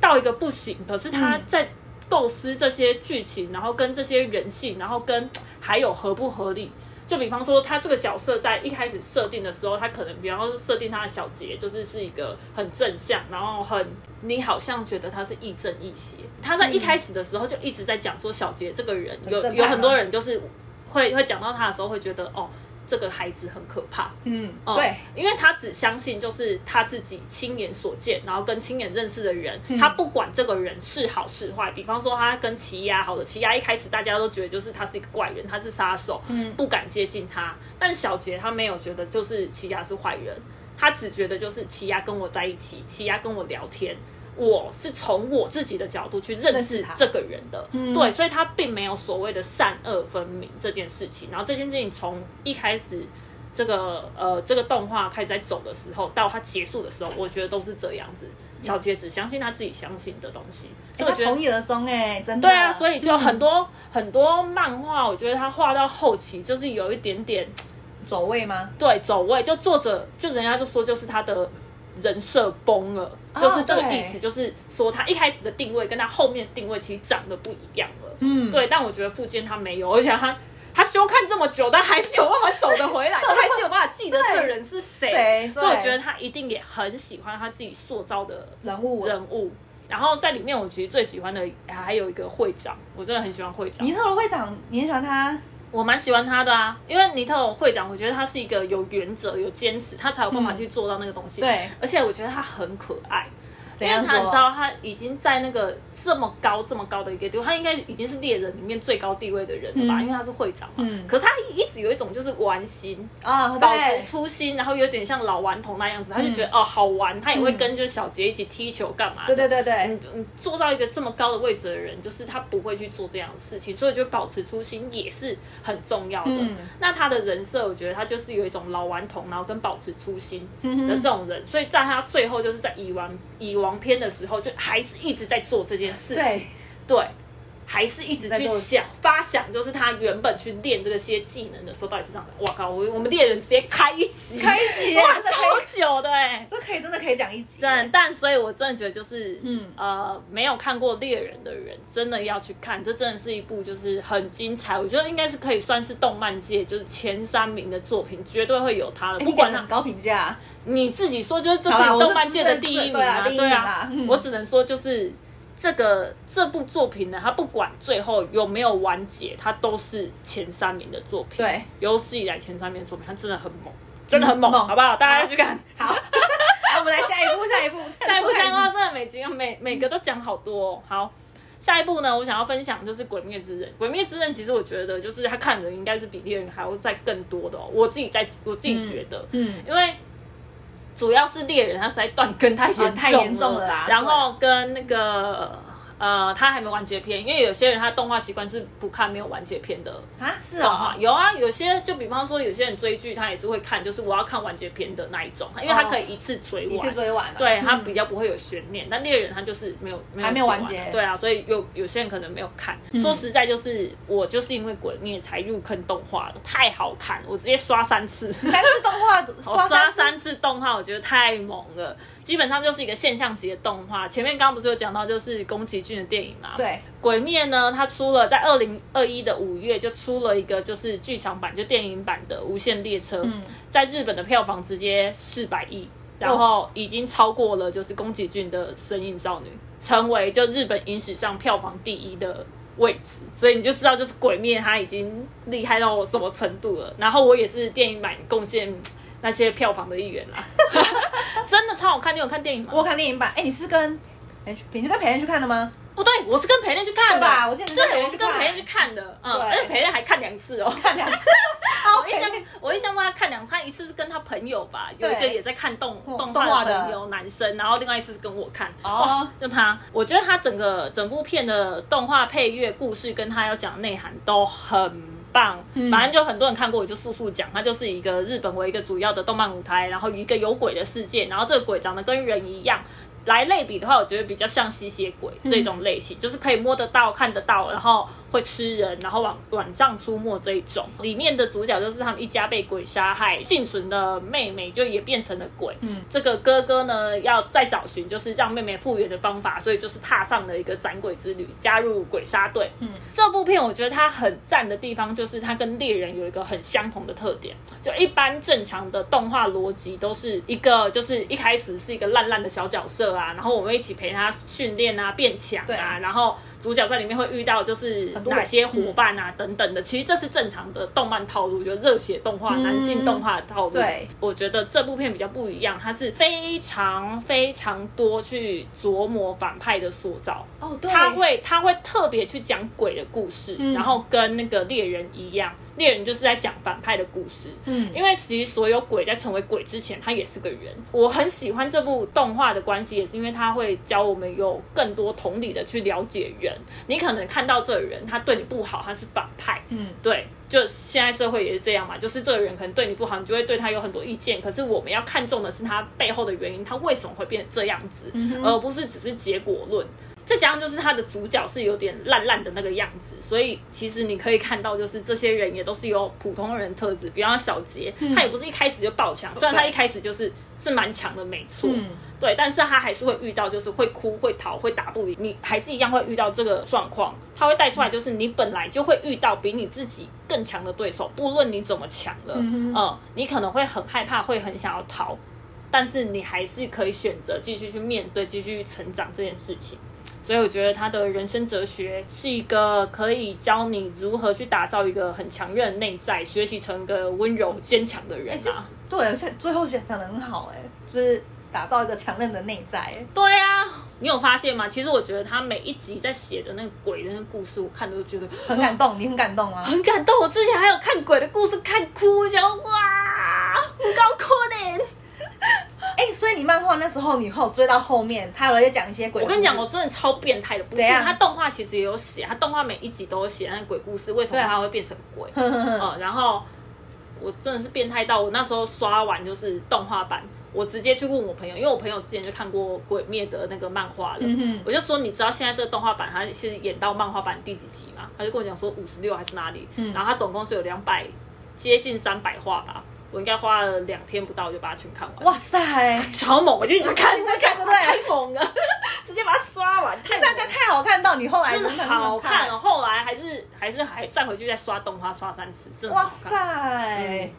到一个不行。可是他嗯在构思这些剧情，然后跟这些人性，然后跟还有合不合理。就比方说，他这个角色在一开始设定的时候，他可能比方说设定他的小杰就是是一个很正向，然后很你好像觉得他是亦正亦邪。他在一开始的时候就一直在讲说小杰这个人有有很多人就是会会讲到他的时候会觉得哦，这个孩子很可怕。嗯，嗯对，因为他只相信就是他自己亲眼所见，然后跟亲眼认识的人，嗯他不管这个人是好是坏。比方说他跟奇亚好的，奇亚一开始大家都觉得就是他是一个怪人，他是杀手，嗯不敢接近他。但小杰他没有觉得就是奇亚是坏人，他只觉得就是奇亚跟我在一起，奇亚跟我聊天。我是从我自己的角度去认认识他识这个人的，对，所以他并没有所谓的善恶分明这件事情。然后这件事情从一开始这个呃这个动画开始在走的时候，到他结束的时候，我觉得都是这样子。小杰只相信他自己相信的东西，所以我觉得他从一而终哎，真的。对啊，所以就很多、很多漫画，我觉得他画到后期就是有一点点走位吗？对走位，就作者就人家就说就是他的人设崩了，哦就是这个意思，就是说他一开始的定位跟他后面的定位其实长得不一样了。嗯，对，但我觉得富坚他没有，而且他他休看这么久，但还是有办法走得回来，他还是有办法记得这个人是谁，所以我觉得他一定也很喜欢他自己塑造的人物人物。然后在里面，我其实最喜欢的还有一个会长，我真的很喜欢会长尼，特罗会长，你很喜欢他？我蛮喜欢他的啊，因为尼特会长，我觉得他是一个有原则、有坚持，他才有办法去做到那个东西。对，而且我觉得他很可爱。因为怎样说他你知道他已经在那个这么高这么高的一个地位，他应该已经是猎人里面最高地位的人了吧？嗯因为他是会长嘛。嗯可是他一直有一种就是玩心，啊，保持对，初心，然后有点像老顽童那样子，他就觉得、哦好玩，他也会跟就是小杰一起踢球干嘛的。对对对对，你你做到一个这么高的位置的人，就是他不会去做这样的事情，所以就保持初心也是很重要的。嗯那他的人设，我觉得他就是有一种老顽童，然后跟保持初心嗯的这种人，所以在他最后就是在蚁王蚁王篇的时候，就还是一直在做这件事情。对，对，还是一直去想发想，就是他原本去练这些技能的时候，到底是这样的。哇靠，我我们猎人直接开一集，开一集哇，超久的哎。这可以真的可以讲一集。真，但所以我真的觉得就是，嗯呃，没有看过猎人的人，真的要去看，这真的是一部就是很精彩，我觉得应该是可以算是动漫界就是前三名的作品，绝对会有他的，哎不管高评价，你自己说，就是这是动漫界的第一名对啊对啊嗯我只能说就是这个这部作品呢，它不管最后有没有完结，它都是前三名的作品。对，有史以来前三名的作品，它真的很猛，真的很猛，嗯猛好不好？大家要去看。好，好，我们来下一步，下一步，下一部 相关真的每集每每个都讲好多、哦。好，下一步呢，我想要分享就是《鬼灭之刃》。《鬼灭之刃》其实我觉得就是他看的人应该是比猎人还要再更多的哦。我自己在我自己觉得，嗯，因为主要是猎人他实在断根太严重了，啊太严重了啦然后跟那个。呃，他还没完结篇，因为有些人他动画习惯是不看没有完结篇的啊，是动画。哦，有啊，有些就比方说有些人追剧，他也是会看，就是我要看完结篇的那一种，因为他可以一次追完。一次追完，对他嗯比较不会有悬念，但猎人他就是没有没有还没有完结对啊，所以有有些人可能没有看。说实在，就是我就是因为鬼灭才入坑动画的，太好看了，我直接刷三次。三次动画 刷三三次动画，我觉得太猛了。基本上就是一个现象级的动画。前面刚刚不是有讲到，就是宫崎骏的电影嘛？。对，鬼灭呢，它出了在二零二一的五月就出了一个就是剧场版，就电影版的《无限列车》，嗯在日本的票房直接四百亿，然后已经超过了就是宫崎骏的《神隐少女》，成为就日本影史上票房第一的位置，所以你就知道就是鬼灭它已经厉害到什么程度了。然后我也是电影版贡献那些票房的一员啦，真的超好看。你有看电影吗？我有看电影版，哎，你是跟哎你是跟培仁去看的吗？不对，我是跟陪练去看的，吧？我记得你是跟对，我是跟陪练去看的，嗯，而且陪练还看两次哦。看两次，我印象我印象中他看两次，他一次是跟他朋友吧，有一个也在看动哦动动画的。画的朋友男生，然后另外一次是跟我看。哦。哇，就他，我觉得他整个整部片的动画配乐、故事跟他要讲的内涵都很棒。嗯反正就很多人看过，我就速速讲，它就是一个日本为一个主要的动漫舞台，然后一个有鬼的世界，然后这个鬼长得跟人一样。来类比的话，我觉得比较像吸血鬼这种类型，就是可以摸得到、看得到，然后会吃人，然后晚晚上出没这一种。里面的主角就是他们一家被鬼杀害，幸存的妹妹就也变成了鬼。嗯这个哥哥呢要再找寻就是让妹妹复原的方法，所以就是踏上了一个斩鬼之旅，加入鬼杀队。嗯，这部片我觉得它很赞的地方就是它跟猎人有一个很相同的特点，就一般正常的动画逻辑都是一个就是一开始是一个烂烂的小角色啊，然后我们一起陪他训练啊、变强啊，然后主角在里面会遇到就是哪些伙伴啊、等等的，其实这是正常的动漫套路，就热血动画、男性动画的套路。对，我觉得这部片比较不一样，它是非常非常多去琢磨反派的塑造。哦，对，他会他会特别去讲鬼的故事，嗯然后跟那个猎人一样，猎人就是在讲反派的故事。嗯因为其实所有鬼在成为鬼之前，他也是个人。我很喜欢这部动画的关系，也是因为他会教我们有更多同理的去了解人。你可能看到这个人，他对你不好，他是反派，嗯对，就现在社会也是这样嘛，就是这个人可能对你不好，你就会对他有很多意见。可是我们要看重的是他背后的原因，他为什么会变成这样子，而不是只是结果论。再加上就是他的主角是有点烂烂的那个样子，所以其实你可以看到，就是这些人也都是有普通人特质。比方小杰，他也不是一开始就爆强，虽然他一开始就是是蛮强的，没错，对，但是他还是会遇到，就是会哭、会逃、会打不赢，你还是一样会遇到这个状况。他会带出来，就是你本来就会遇到比你自己更强的对手，不论你怎么强了，嗯，你可能会很害怕，会很想要逃，但是你还是可以选择继续去面对，继续成长这件事情。所以我觉得他的人生哲学是一个可以教你如何去打造一个很强韧的内在，学习成一个温柔坚强的人啊。对，而且最后讲讲的很好，哎，就是打造一个强韧的内在。对啊，你有发现吗？其实我觉得他每一集在写的那个鬼的那个故事，我看都觉得很感动。你很感动吗？很感动。我之前还有看鬼的故事，看哭，想哇，不高可怜。哎，所以你漫画那时候，你后追到后面，他有在讲一些鬼。我跟你讲，我真的超变态的，不是他动画其实也有写，他动画每一集都有写那鬼故事，为什么 他会变成鬼？嗯，然后我真的是变态到我那时候刷完就是动画版，我直接去问我朋友，因为我朋友之前就看过《鬼灭》的那个漫画了，我就说你知道现在这个动画版它是演到漫画版第几集吗？他就跟我讲说五十六还是哪里，然后他总共是有两百接近三百话吧。我应该花了两天不到就把它全看完。哇塞，超猛！我就一直看，你在看对不对？太猛了，直接把它刷完。太太太好看到你后来真的好看哦。后来还是还是还再回去再刷动画刷三次，真的。哇塞！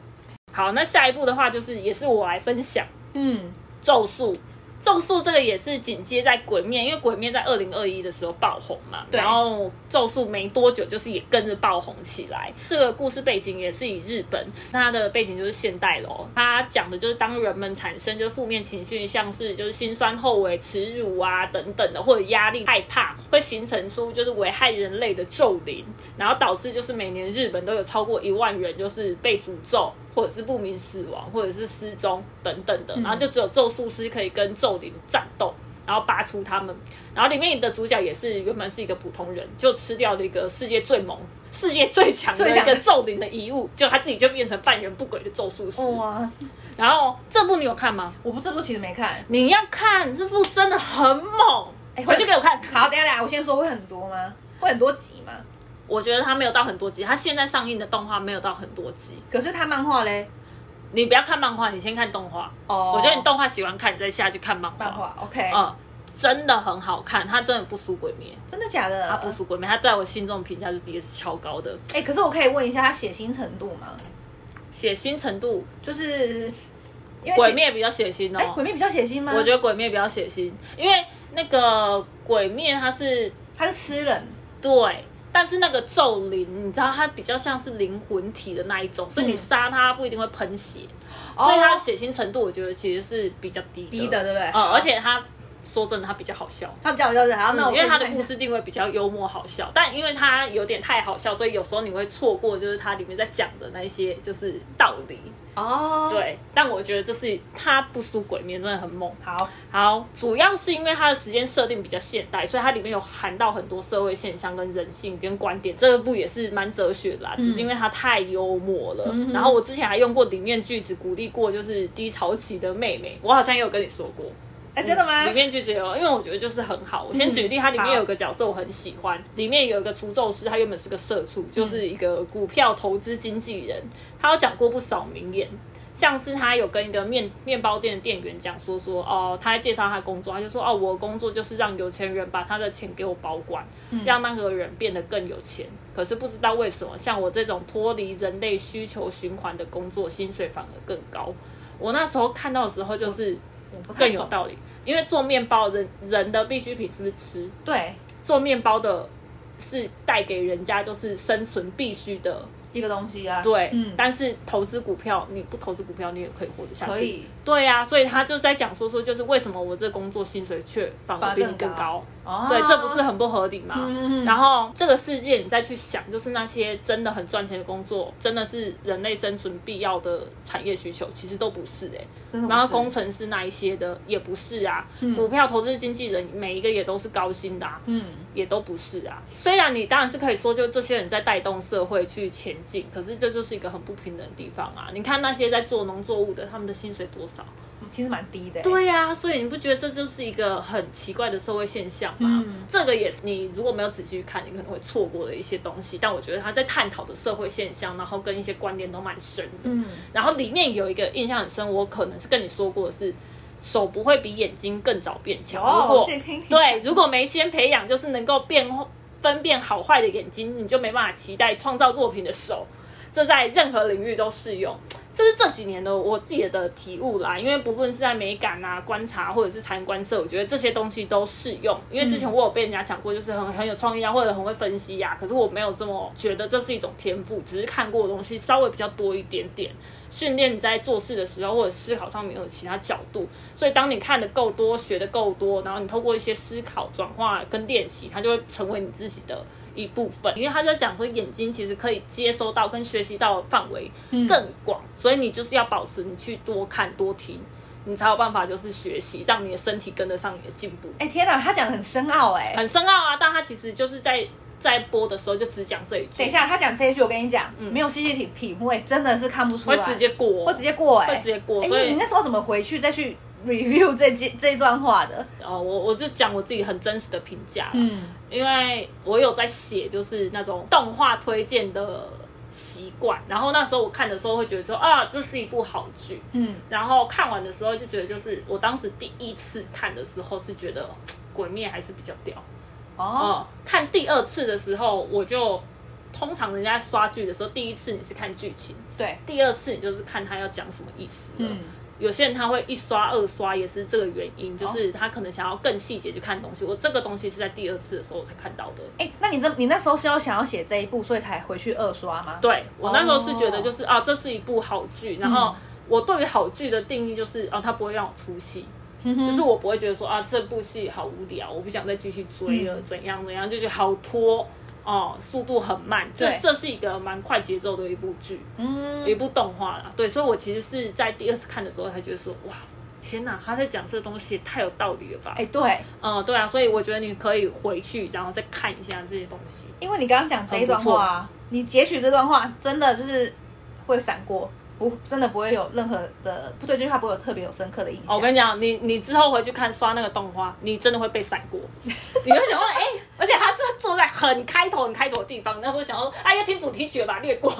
好，那下一步的话就是也是我来分享。嗯，咒术。咒术这个也是紧接在鬼面，因为鬼面在二零二一的时候爆红嘛，然后咒术没多久就是也跟着爆红起来。这个故事背景也是以日本，它的背景就是现代咯。它讲的就是当人们产生就是负面情绪，像是就是心酸后悔、耻辱啊等等的，或者压力、害怕，会形成出就是危害人类的咒灵，然后导致就是每年日本都有超过一万人就是被诅咒。或者是不明死亡，或者是失踪等等的，然后就只有咒术师可以跟咒灵战斗，然后拔出他们。然后里面的主角也是原本是一个普通人，就吃掉了一个世界最猛、世界最强的一个咒灵的遗物，就他自己就变成半人不鬼的咒术师。哇！然后这部你有看吗？我不这部其实没看，你要看这部真的很猛，回去给我看。好，等下等下，我先说会很多吗？会很多集吗？我觉得它没有到很多集，它现在上映的动画没有到很多集。可是它漫画嘞，你不要看漫画，你先看动画。哦，我觉得你动画喜欢看，你再下去看漫画。漫画 OK，嗯，真的很好看，它真的不输鬼灭。真的假的？它不输鬼灭，它在我心中评价就是也是超高的。哎，可是我可以问一下，它血腥程度吗？血腥程度就是因为鬼灭比较血腥哦。鬼灭比较血腥吗？我觉得鬼灭比较血腥，因为那个鬼灭它是它是吃人，对。但是那个咒灵，你知道它比较像是灵魂体的那一种，所以你杀它不一定会喷血，所以它的血腥程度我觉得其实是比较低低的，对不对？呃，而且它说真的，他比较好笑，他比较好笑是，然后因为他的故事定位比较幽默好笑，但因为他有点太好笑，所以有时候你会错过就是它里面在讲的那些就是道理。哦，对，但我觉得这是他不输鬼面，真的很猛。好，好，主要是因为它的时间设定比较现代，所以它里面有含到很多社会现象、跟人性、跟观点。这部也是蛮哲学的啦，只是因为它太幽默了。然后我之前还用过里面句子鼓励过，就是低潮期的妹妹，我好像也有跟你说过。哎，真的吗？里面就只有，因为我觉得就是很好。我先举例，它里面有个角色我很喜欢，里面有一个除咒师，他原本是个社畜，就是一个股票投资经纪人。他有讲过不少名言，像是他有跟一个面面包店的店员讲说说哦，他在介绍他工作，他就说哦，我的工作就是让有钱人把他的钱给我保管，让那个人变得更有钱。可是不知道为什么，像我这种脱离人类需求循环的工作，薪水反而更高。我那时候看到的时候就是。更有道理，因为做面包人人的必需品是不是吃？对，做面包的是带给人家就是生存必须的。一个东西啊，对，嗯，但是投资股票，你不投资股票，你也可以活得下去。可以，对呀，所以他就在讲说说，就是为什么我这工作薪水却反而比你更高？哦，对，这不是很不合理吗？嗯然后这个世界你再去想，就是那些真的很赚钱的工作，真的是人类生存必要的产业需求，其实都不是哎。然后工程师那一些的也不是啊。股票投资经纪人每一个也都是高薪的啊。嗯。也都不是啊。虽然你当然是可以说，就这些人在带动社会去前进，可是这就是一个很不平等的地方啊。你看那些在做农作物的，他们的薪水多少？其实蛮低的。对呀、所以你不觉得这就是一个很奇怪的社会现象吗？嗯这个也是你如果没有仔细去看，你可能会错过的一些东西。但我觉得他在探讨的社会现象，然后跟一些观点都蛮深的。嗯，然后里面有一个印象很深，我可能是跟你说过的是，手不会比眼睛更早变强。哦如果对，如果没先培养，就是能够辨分辨好坏的眼睛，你就没办法期待创造作品的手。这在任何领域都适用，这是这几年的我自己的体悟啦。因为不论是在美感啊、观察或者是察言观色，我觉得这些东西都适用。因为之前我有被人家讲过，就是很很有创意啊，或者很会分析呀、可是我没有这么觉得这是一种天赋，只是看过的东西稍微比较多一点点。训练你在做事的时候或者思考上面有其他角度，所以当你看的够多、学的够多，然后你透过一些思考转化跟练习，它就会成为你自己的一部分。因为他在讲说，眼睛其实可以接收到跟学习到的范围更广，所以你就是要保持你去多看多听，你才有办法就是学习，让你的身体跟得上你的进步。哎、天哪，他讲的很深奥哎、很深奥啊，但他其实就是在在播的时候就只讲这一句，等一下，他讲这一句，我跟你讲，没有细细品品味，真的是看不出来，会直接过，会直接过哎、会直接过，哎、所以你你那时候怎么回去再去 review 这这这段话的？哦，我我就讲我自己很真实的评价啦，嗯，因为我有在写就是那种动画推荐的习惯，然后那时候我看的时候会觉得说啊，这是一部好剧，嗯，然后看完的时候就觉得就是我当时第一次看的时候是觉得《鬼灭》还是比较屌，哦，哦、看第二次的时候我就。通常人家刷剧的时候，第一次你是看剧情，对，第二次你就是看他要讲什么意思了。嗯，有些人他会一刷二刷，也是这个原因，就是他可能想要更细节去看东西。我这个东西是在第二次的时候我才看到的。哎、那你这你那时候是要想要写这一部，所以才回去二刷吗？对我那时候是觉得就是、啊，这是一部好剧，然后我对于好剧的定义就是啊，它不会让我出戏。就是我不会觉得说啊，这部戏好无聊，我不想再继续追了，怎样怎样，就觉得好拖哦，速度很慢。这这是一个蛮快节奏的一部剧。嗯，一部动画啦，对，所以我其实是在第二次看的时候才觉得说，哇，天哪，他在讲这个东西也太有道理了吧？哎、对，嗯，对啊，所以我觉得你可以回去，然后再看一下这些东西。因为你刚刚讲这一段话、啊，你截取这段话，真的就是会闪过，不，真的不会有任何的不对这句话不会有特别有深刻的印象。我跟你讲，你你之后回去看刷那个动画，你真的会被闪过，你会想说，哎、而且他是坐在很开头、很开头的地方，那时候想说，哎，呀听主题曲吧，略过。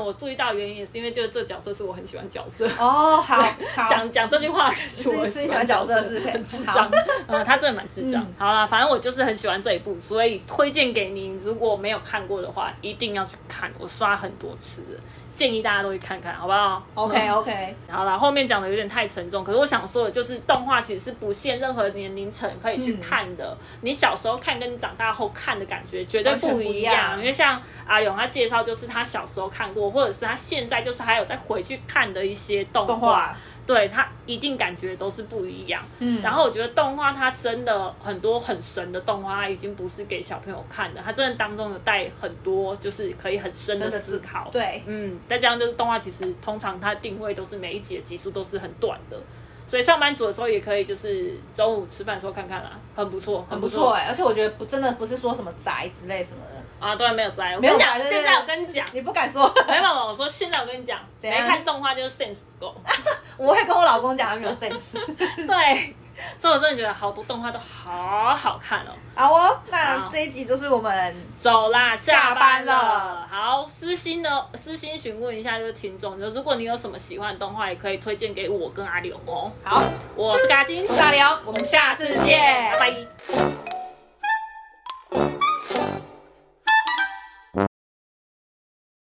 我注意到原因也是因为就是这角色是我很喜欢角色。哦，好，好，讲讲这句话是我很喜欢角色是很智障，嗯，他真的蛮智障。好啦，反正我就是很喜欢这一部，所以推荐给你。如果没有看过的话，一定要去看，我刷很多次了，建议大家都去看看，好不好？OK 嗯。OK，好了，后面讲的有点太沉重，可是我想说的就是，动画其实是不限任何年龄层可以去看的。你小时候看跟你长大后看的感觉绝对不一一样。因为像阿勇他介绍，就是他小时候看过，或者是他现在就是还有再回去看的一些动画，动画对他一定感觉都是不一样。嗯然后我觉得动画它真的很多很神的动画，它已经不是给小朋友看的，它真的当中有带很多就是可以很深的思考。对，嗯，再加上就是动画，其实通常它的定位都是每一集的集数都是很短的，所以上班族的时候也可以就是中午吃饭的时候看看啦，很不错，很不错哎、而且我觉得不真的不是说什么宅之类什么的，啊。对，没有宅，我没有跟你讲，现在我跟你讲，你不敢说，没办法，我说现在我跟你讲，没看动画就是 sense 不够，我会跟我老公讲他没有 sense。对，所以我真的觉得好多动画都好好看哦。好哦，那好这一集就是我们走啦，下下班了。好，私心的私心询问一下，就是听众，就如果你有什么喜欢的动画，也可以推荐给我跟阿刘哦。好，我是嘎金，我是阿刘，我们下次见，拜拜。